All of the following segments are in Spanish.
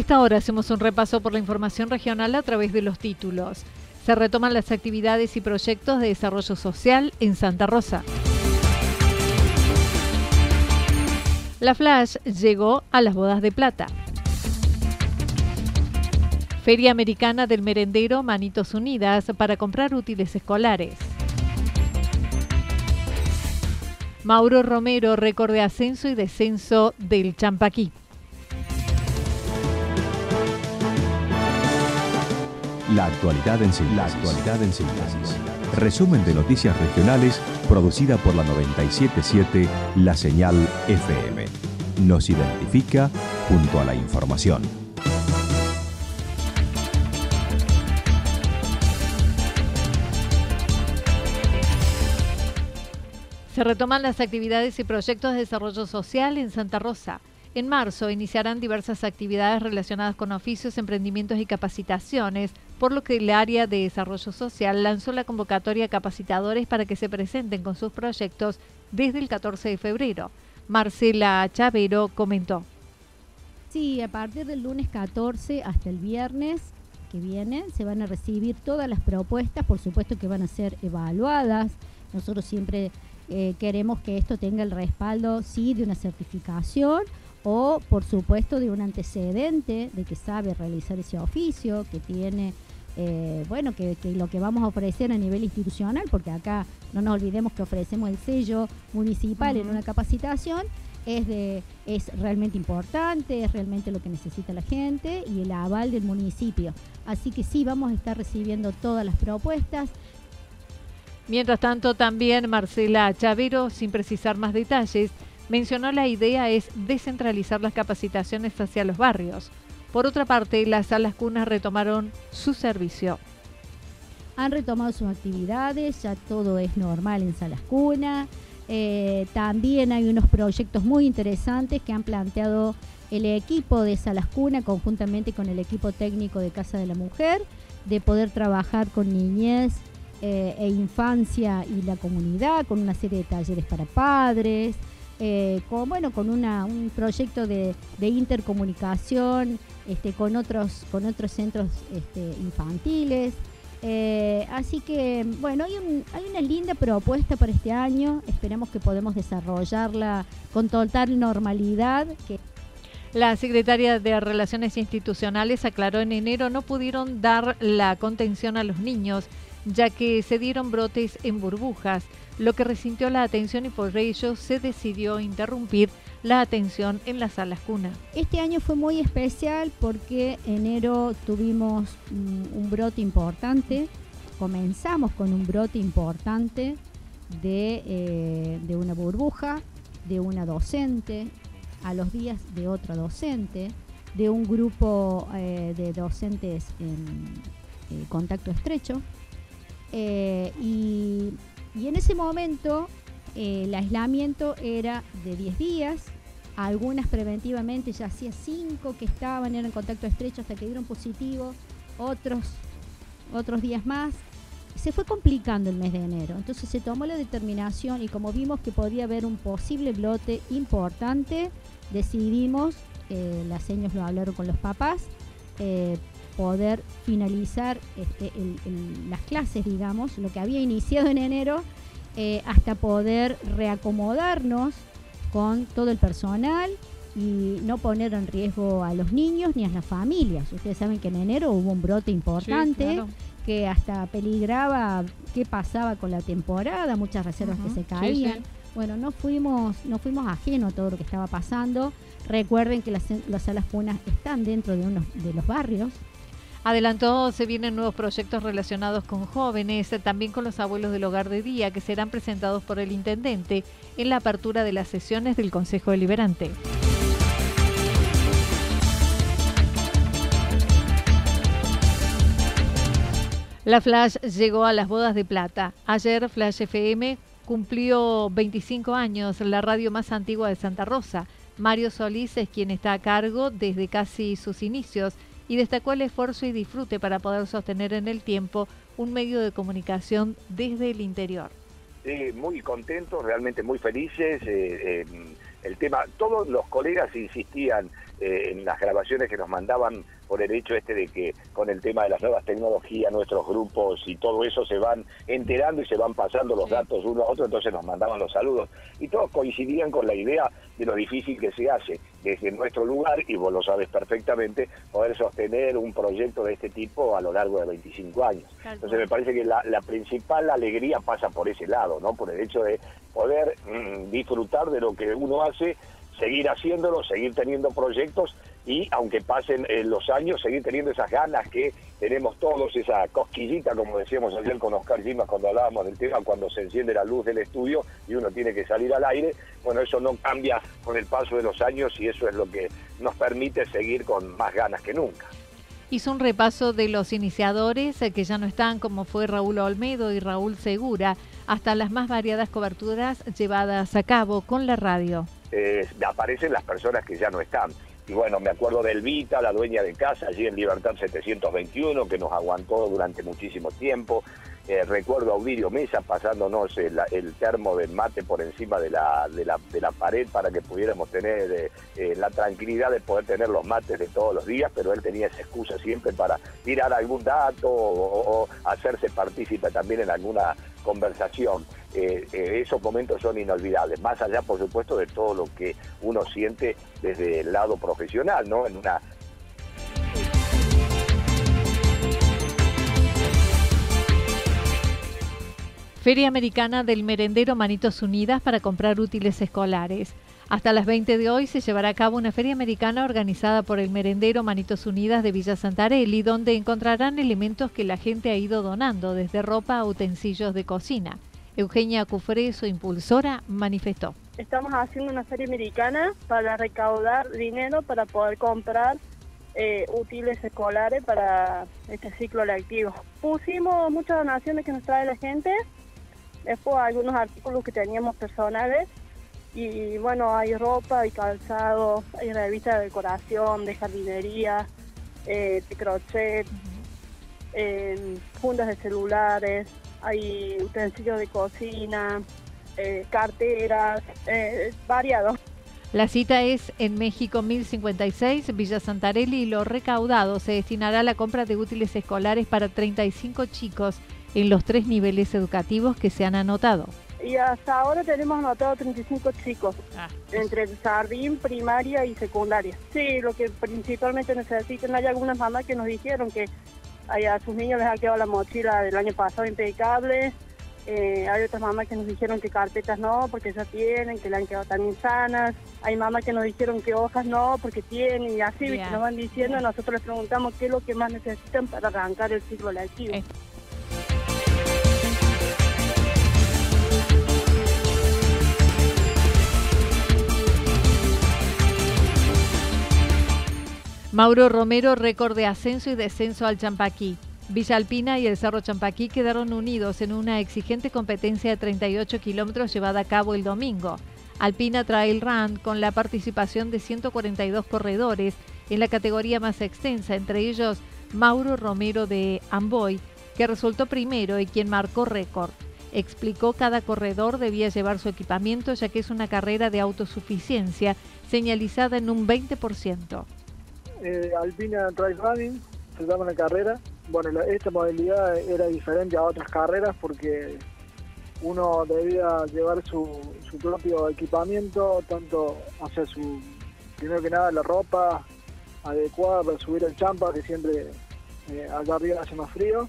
Esta hora hacemos un repaso por la información regional a través de los títulos. Se retoman las actividades y proyectos de desarrollo social en Santa Rosa. La Flash llegó a las bodas de plata. Feria Americana del Merendero Manitos Unidas para comprar útiles escolares. Mauro Romero, récord de ascenso y descenso del Champaquí. La actualidad en síntesis. La actualidad en síntesis. Resumen de noticias regionales producida por la 977 La Señal FM. Nos identifica junto a la información. Se retoman las actividades y proyectos de desarrollo social en Santa Rosa. En marzo iniciarán diversas actividades relacionadas con oficios, emprendimientos y capacitaciones, por lo que el área de desarrollo social lanzó la convocatoria a capacitadores para que se presenten con sus proyectos desde el 14 de febrero. Marcela Chavero comentó. Sí, a partir del lunes 14 hasta el viernes que viene se van a recibir todas las propuestas, por supuesto que van a ser evaluadas. Nosotros siempre eh, queremos que esto tenga el respaldo, sí, de una certificación o por supuesto de un antecedente de que sabe realizar ese oficio, que tiene, eh, bueno, que, lo que vamos a ofrecer a nivel institucional, porque acá no nos olvidemos que ofrecemos el sello municipal en una capacitación, es, de, es realmente importante, es realmente lo que necesita la gente y el aval del municipio. Así que sí, vamos a estar recibiendo todas las propuestas. Mientras tanto, también Marcela Chavero, sin precisar más detalles, mencionó la idea es descentralizar las capacitaciones hacia los barrios. Por otra parte, las salas cunas retomaron su servicio. Han retomado sus actividades, ya todo es normal en salas cunas. Eh, también hay unos proyectos muy interesantes que han planteado el equipo de Salas Cuna conjuntamente con el equipo técnico de Casa de la Mujer, de poder trabajar con niñez eh, e infancia y la comunidad, con una serie de talleres para padres, eh, con, bueno, con un proyecto de, intercomunicación este, con, otros, con otros centros este, infantiles. Eh, así que, bueno, hay, hay, una linda propuesta para este año. Esperamos que podamos desarrollarla con total normalidad. Que la secretaria de Relaciones Institucionales aclaró en enero no pudieron dar la contención a los niños, ya que se dieron brotes en burbujas lo que resintió la atención y por ello se decidió interrumpir la atención en las salas cuna. Este año fue muy especial porque enero tuvimos un brote importante, comenzamos con un brote importante de, eh, de una burbuja, de una docente, a los días de otra docente, de un grupo eh, de docentes en eh, contacto estrecho. y y en ese momento eh, el aislamiento era de 10 días, algunas preventivamente ya hacía 5 que estaban, eran en contacto estrecho hasta que dieron positivo, otros, otros días más. Se fue complicando el mes de enero, entonces se tomó la determinación y como vimos que podía haber un posible blote importante, decidimos, eh, las señas lo hablaron con los papás, eh, poder finalizar este, las clases, digamos, lo que había iniciado en enero, eh, hasta poder reacomodarnos con todo el personal y no poner en riesgo a los niños ni a las familias. Ustedes saben que en enero hubo un brote importante que hasta peligraba qué pasaba con la temporada, muchas reservas que se caían. Bueno, no fuimos, no fuimos ajenos a todo lo que estaba pasando. Recuerden que las, las salas punas están dentro de unos de los barrios. Adelantó, se vienen nuevos proyectos relacionados con jóvenes, también con los abuelos del hogar de día, que serán presentados por el intendente en la apertura de las sesiones del Consejo Deliberante. La Flash llegó a las bodas de plata. Ayer Flash FM cumplió 25 años, la radio más antigua de Santa Rosa. Mario Solís es quien está a cargo desde casi sus inicios y destacó el esfuerzo y disfrute para poder sostener en el tiempo un medio de comunicación desde el interior. muy contentos, realmente muy felices. Eh, el tema, todos los colegas insistían eh, en las grabaciones que nos mandaban por el hecho este de que con el tema de las nuevas tecnologías, nuestros grupos y todo eso se van enterando y se van pasando los datos uno a otro, entonces nos mandaban los saludos. Y todos coincidían con la idea de lo difícil que se hace desde nuestro lugar, y vos lo sabes perfectamente, poder sostener un proyecto de este tipo a lo largo de 25 años. Entonces me parece que la, principal alegría pasa por ese lado, ¿no? Por el hecho de poder mm, disfrutar de lo que uno hace seguir haciéndolo, seguir teniendo proyectos y aunque pasen eh, los años, seguir teniendo esas ganas que tenemos todos, esa cosquillita, como decíamos ayer con Oscar Gimas cuando hablábamos del tema, cuando se enciende la luz del estudio y uno tiene que salir al aire, bueno, eso no cambia con el paso de los años y eso es lo que nos permite seguir con más ganas que nunca. Hizo un repaso de los iniciadores eh, que ya no están, como fue Raúl Olmedo y Raúl Segura, hasta las más variadas coberturas llevadas a cabo con la radio. Eh, aparecen las personas que ya no están. Y bueno, me acuerdo de Elvita, la dueña de casa, allí en Libertad 721, que nos aguantó durante muchísimo tiempo. Eh, recuerdo a Audirio Mesa pasándonos el, termo del mate por encima de la, de la, pared para que pudiéramos tener eh, la tranquilidad de poder tener los mates de todos los días, pero él tenía esa excusa siempre para tirar algún dato o hacerse partícipe también en alguna conversación. Eh, eh, esos momentos son inolvidables, más allá, por supuesto, de todo lo que uno siente desde el lado profesional, ¿no? En una Feria Americana del Merendero Manitos Unidas para comprar útiles escolares. Hasta las 20 de hoy se llevará a cabo una feria americana organizada por el Merendero Manitos Unidas de Villa Santarelli, donde encontrarán elementos que la gente ha ido donando, desde ropa a utensilios de cocina. Eugenia Cufré, su impulsora, manifestó. Estamos haciendo una feria americana para recaudar dinero para poder comprar eh, útiles escolares para este ciclo lectivo. Pusimos muchas donaciones que nos trae la gente, después algunos artículos que teníamos personales y bueno, hay ropa, hay calzado, hay revistas de decoración, de jardinería, eh, de crochet, fundas de celulares, hay utensilios de cocina, eh, carteras, eh, variados. La cita es en México 1056, Villa Santarelli, y lo recaudado se destinará a la compra de útiles escolares para 35 chicos en los tres niveles educativos que se han anotado. Y hasta ahora tenemos anotado 35 chicos, ah, entre el jardín, primaria y secundaria. Sí, lo que principalmente necesitan, hay algunas mamás que nos dijeron que a sus niños les ha quedado la mochila del año pasado impecable. Eh, hay otras mamás que nos dijeron que carpetas no, porque ya tienen, que le han quedado también sanas. Hay mamás que nos dijeron que hojas no, porque tienen, y así nos van diciendo. Nosotros les preguntamos qué es lo que más necesitan para arrancar el ciclo lectivo. Eh. Mauro Romero, récord de ascenso y descenso al Champaquí. Villa Alpina y el Cerro Champaquí quedaron unidos en una exigente competencia de 38 kilómetros llevada a cabo el domingo. Alpina Trail Run con la participación de 142 corredores en la categoría más extensa, entre ellos Mauro Romero de Amboy, que resultó primero y quien marcó récord. Explicó cada corredor debía llevar su equipamiento ya que es una carrera de autosuficiencia señalizada en un 20%. Eh, Alpina Trail Running, se llama la carrera. Bueno, esta modalidad era diferente a otras carreras porque uno debía llevar su, propio equipamiento, tanto, o sea, su, primero que nada la ropa adecuada para subir el champa, que siempre eh, allá arriba hace más frío.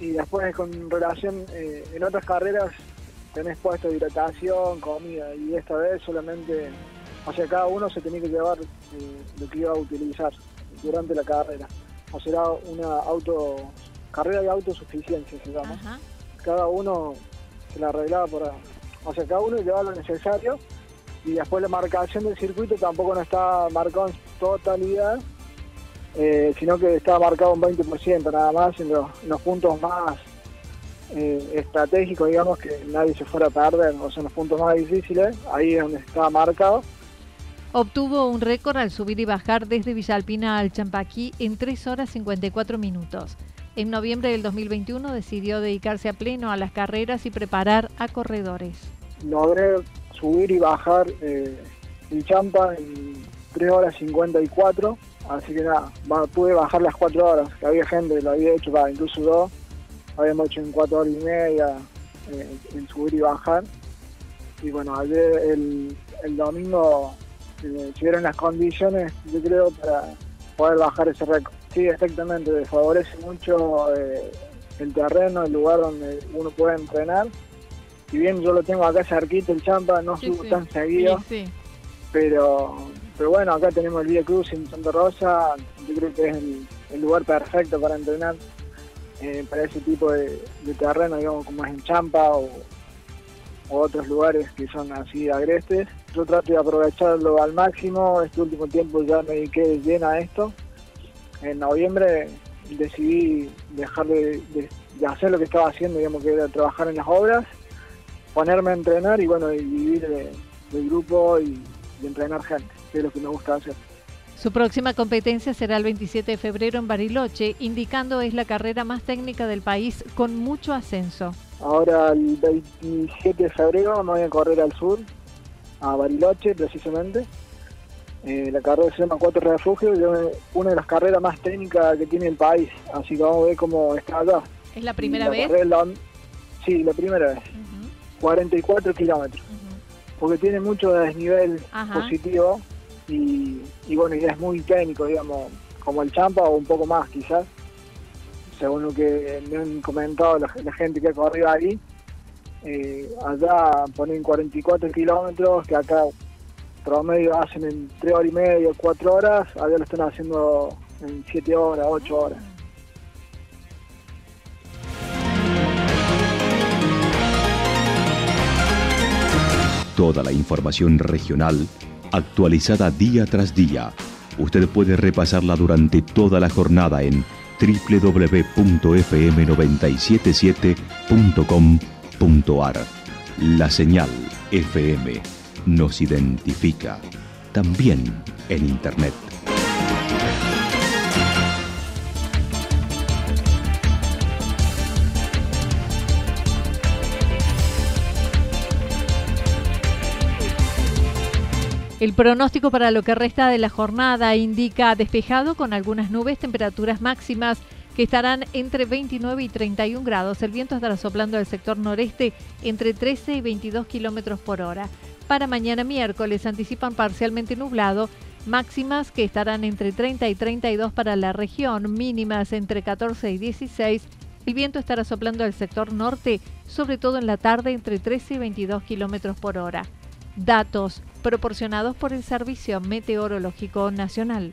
Y después con relación, eh, en otras carreras tenés puesto de hidratación, comida, y esta vez solamente, o sea, cada uno se tenía que llevar eh, lo que iba a utilizar durante la carrera. O será una auto carrera de autosuficiencia, se llama. Cada uno se la arreglaba por... O sea, cada uno llevaba lo necesario y después la marcación del circuito tampoco no estaba marcado en totalidad, eh, sino que estaba marcado un 20% nada más en los, puntos más eh, estratégicos, digamos, que nadie se fuera a perder, o sea, en los puntos más difíciles, ahí es donde estaba marcado. Obtuvo un récord al subir y bajar desde Villalpina al Champaquí en 3 horas 54 minutos. En noviembre del 2021 decidió dedicarse a pleno a las carreras y preparar a corredores. Logré subir y bajar eh, el Champa en 3 horas 54, así que nada, pude bajar las 4 horas, que había gente que lo había hecho, para incluso dos, habíamos hecho en 4 horas y media eh, en subir y bajar. Y bueno, ayer el, domingo eh, tuvieron las condiciones, yo creo, para poder bajar ese récord. Sí, exactamente, favorece mucho eh, el terreno, el lugar donde uno puede entrenar. Si bien yo lo tengo acá cerquita, el Champa, no subo tan seguido, pero pero bueno, acá tenemos el Vía Cruz en Santa Rosa, yo creo que es el, lugar perfecto para entrenar eh, para ese tipo de, terreno, digamos, como es en Champa o, o otros lugares que son así agrestes. Yo trato de aprovecharlo al máximo, este último tiempo ya me dediqué llena a esto en noviembre decidí dejar de, hacer lo que estaba haciendo, digamos que era trabajar en las obras, ponerme a entrenar y bueno, vivir del grupo y, entrenar gente, que es lo que me gusta hacer. Su próxima competencia será el 27 de febrero en Bariloche, indicando es la carrera más técnica del país con mucho ascenso. Ahora el 27 de febrero me voy a correr al sur, a Bariloche precisamente, eh, la carrera se llama Cuatro Refugios, es una de las carreras más técnicas que tiene el país, así que vamos a ver cómo está allá. ¿Es la primera vez? sí, la primera vez. 44 kilómetros. Porque tiene mucho desnivel positivo y, bueno, y es muy técnico, digamos, como el Champa o un poco más quizás, según lo que me han comentado la, gente que ha corrido ahí. Eh, allá ponen 44 kilómetros, que acá promedio hacen en 3 horas y media, 4 horas, allá lo están haciendo en 7 horas, 8 horas. Toda la información regional actualizada día tras día. Usted puede repasarla durante toda la jornada en www.fm977.com.ar. La señal FM nos identifica, también en Internet. El pronóstico para lo que resta de la jornada indica despejado con algunas nubes, temperaturas máximas que estarán entre 29 y 31 grados. El viento estará soplando del sector noreste entre 13 y 22 kilómetros por hora. Para mañana miércoles anticipan parcialmente nublado, máximas que estarán entre 30 y 32 para la región, mínimas entre 14 y 16. El viento estará soplando del sector norte, sobre todo en la tarde entre 13 y 22 kilómetros por hora. Datos proporcionados por el Servicio Meteorológico Nacional.